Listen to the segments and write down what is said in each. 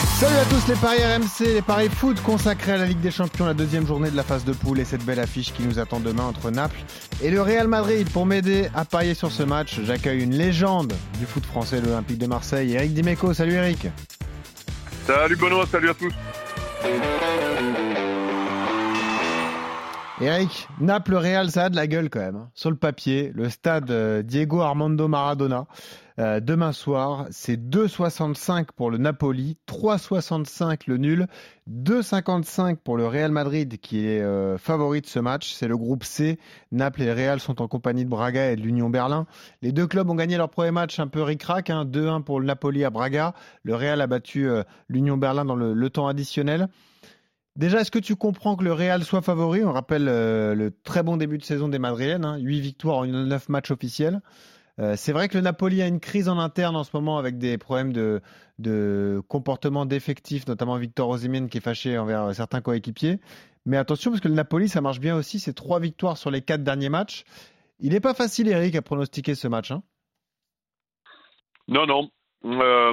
Salut à tous les paris RMC, les paris foot consacrés à la Ligue des Champions, la deuxième journée de la phase de poule et cette belle affiche qui nous attend demain entre Naples et le Real Madrid. Pour m'aider à parier sur ce match, j'accueille une légende du foot français, l'Olympique de Marseille, Eric Dimeco. Salut Eric. Salut Benoît, salut à tous. Eric, Naples, Real, ça a de la gueule quand même. hein. Sur le papier, le stade euh, Diego Armando Maradona. Euh, demain soir, c'est 2,65 pour le Napoli, 3,65 le nul, 2,55 pour le Real Madrid qui est euh, favori de ce match. C'est le groupe C. Naples et le Real sont en compagnie de Braga et de l'Union Berlin. Les deux clubs ont gagné leur premier match un peu ric-rac, hein, 2-1 pour le Napoli à Braga. Le Real a battu l'Union Berlin dans le, le temps additionnel. Déjà, est-ce que tu comprends que le Real soit favori? On rappelle euh, le très bon début de saison des Madrilènes, hein, 8 victoires en 9 matchs officiels. Euh, c'est vrai que le Napoli a une crise en interne en ce moment avec des problèmes de, de comportement d'effectifs, notamment Victor Osimhen qui est fâché envers certains coéquipiers. Mais attention parce que le Napoli, ça marche bien aussi, c'est trois victoires sur les quatre derniers matchs. Il n'est pas facile, Eric, à pronostiquer ce match. hein. Non, non. Euh,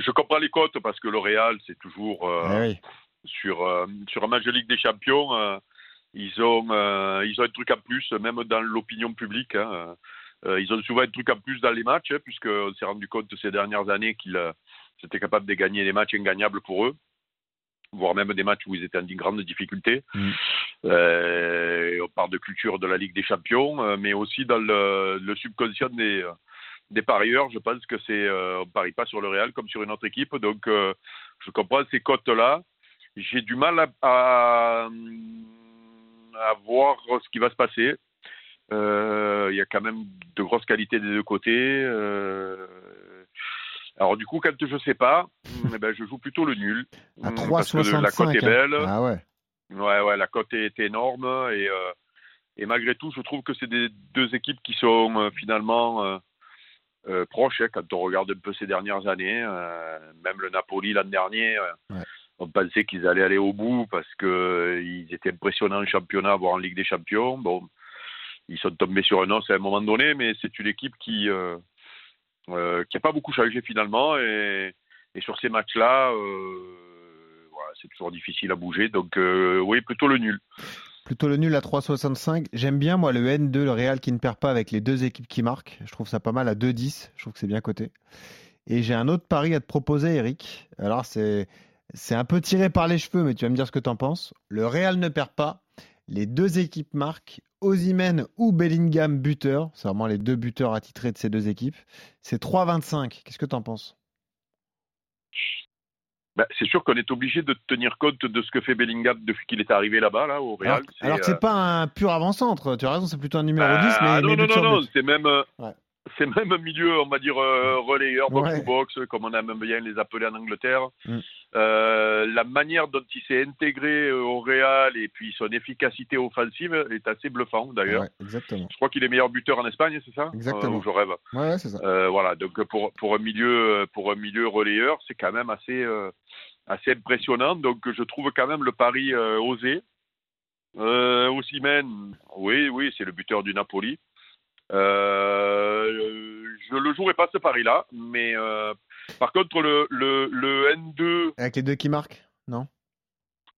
je comprends les cotes parce que le Real, c'est toujours euh, Eh oui. Sur, euh, sur un match de Ligue des Champions. euh, ils, ont, euh, ils ont un truc en plus, même dans l'opinion publique. hein. Ils ont souvent un truc en plus dans les matchs, hein, puisqu'on s'est rendu compte ces dernières années qu'ils étaient capables de gagner des matchs ingagnables pour eux, voire même des matchs où ils étaient en grande difficulté. Mm. Euh, on parle de culture de la Ligue des Champions, mais aussi dans le, le subconscient des, des parieurs. Je pense que c'est, euh, on parie pas sur le Real comme sur une autre équipe, donc euh, je comprends ces cotes-là. J'ai du mal à, à, à voir ce qui va se passer. Euh, Il y a quand même de grosses qualités des deux côtés. euh, alors du coup, quand je sais pas, eh ben, je joue plutôt le nul. À Hum, parce que la cote 3,65. est hein. belle. Ah ouais. Ouais, ouais, la cote est énorme et, euh, et malgré tout, je trouve que c'est des deux équipes qui sont finalement euh, proches hein, quand on regarde un peu ces dernières années. Euh, même le Napoli l'an dernier, euh, Ouais. On pensait qu'ils allaient aller au bout parce que euh, étaient impressionnants en championnat, voire en Ligue des Champions. Bon, ils sont tombés sur un os à un moment donné, mais c'est une équipe qui euh, euh, a pas beaucoup changé finalement et, sur ces matchs-là. euh, c'est toujours difficile à bouger, donc euh, oui, plutôt le nul. Plutôt le nul à 3,65. J'aime bien, moi, le N2, le Real qui ne perd pas avec les deux équipes qui marquent. Je trouve ça pas mal à 2,10. Je trouve que c'est bien coté. Et j'ai un autre pari à te proposer, Eric. Alors, c'est, c'est un peu tiré par les cheveux, mais tu vas me dire ce que tu en penses. Le Real ne perd pas. Les deux équipes marquent. Osimhen ou Bellingham buteur. C'est vraiment les deux buteurs attitrés de ces deux équipes. C'est 3,25. Qu'est-ce que tu en penses? Ben, c'est sûr qu'on est obligé de tenir compte de ce que fait Bellingham depuis qu'il est arrivé là-bas, là, au Real. Alors, alors que euh, c'est pas un pur avant-centre. Tu as raison, c'est plutôt un numéro 10, mais, Ah, non, mais non, non, non, but. c'est même, euh, Ouais. C'est même un milieu, on va dire, euh, relayeur, Ouais. box-to-box, comme on aime bien les appeler en Angleterre. Mm. Euh, la manière dont il s'est intégré euh, au Real et puis son efficacité offensive est assez bluffant, d'ailleurs. Ouais, exactement. Je crois qu'il est meilleur buteur en Espagne, c'est ça? Exactement. Euh, je rêve. Ouais, c'est ça. Voilà, donc pour, pour un milieu pour un milieu relayeur, c'est quand même assez assez impressionnant. Donc je trouve quand même le pari osé. Euh, Osimhen, oui, oui, c'est le buteur du Napoli. Euh, le jouerai pas ce pari-là, mais euh, par contre le, le, le N2, Avec les deux qui marquent Non?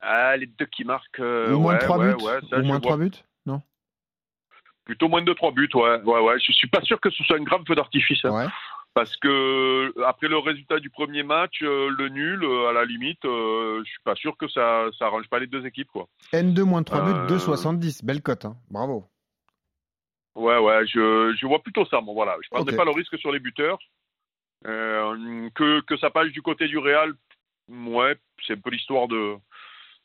Ah, les deux qui marquent, euh, Ou moins ouais, de 3 ouais, buts? ouais, ça, Ou je moins de vois 3 buts? Non? Plutôt moins de 3 buts, ouais, ouais, ouais. Je suis pas sûr que ce soit un grand feu d'artifice. hein. Ouais. Parce que après le résultat du premier match, euh, le nul, euh, à la limite, euh, je suis pas sûr que ça, ça arrange pas les deux équipes, quoi. N2 moins de 3 buts, Euh, 2,70. Belle cote, hein. bravo. Ouais, ouais, je, je vois plutôt ça. Bon, voilà, je prendrai Ok. pas le risque sur les buteurs. Euh, que, que ça passe du côté du Real, ouais, c'est un peu l'histoire de,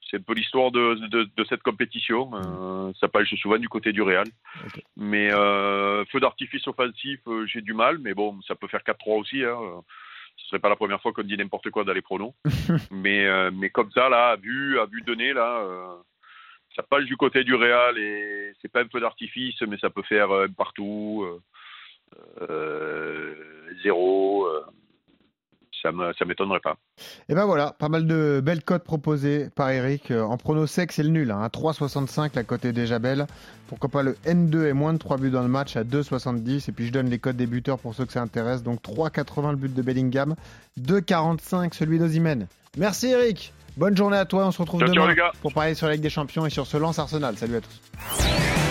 c'est un peu l'histoire de, de, de cette compétition. Euh, ça passe souvent du côté du Real. Mais euh, feu d'artifice offensif, euh, j'ai du mal, mais bon, ça peut faire 4-3 aussi. Hein. Ce serait pas la première fois qu'on dit n'importe quoi dans les pronos. mais, euh, mais comme ça, là, à vue, à vue nez, là, ça passe du côté du Real et c'est pas un feu d'artifice, mais ça peut faire euh, partout, euh, euh, zéro. Ça ne m'étonnerait pas. Et ben voilà, pas mal de belles cotes proposées par Eric. En prono sec, c'est le nul. Hein. 3,65, la cote est déjà belle. Pourquoi pas le N2 et moins de 3 buts dans le match à 2,70. Et puis je donne les codes des buteurs pour ceux que ça intéresse. Donc 3,80 le but de Bellingham, 2,45 celui d'Ozimène. Merci Eric. Bonne journée à toi. On se retrouve Ciao, demain pour parler sur la Ligue des Champions et sur ce lance Arsenal. Salut à tous.